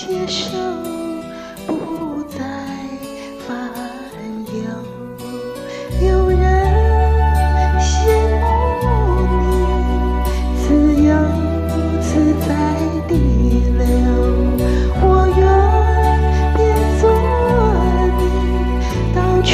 接受，不再烦忧。有人羡慕你自由自在的流，我愿变做你，到处。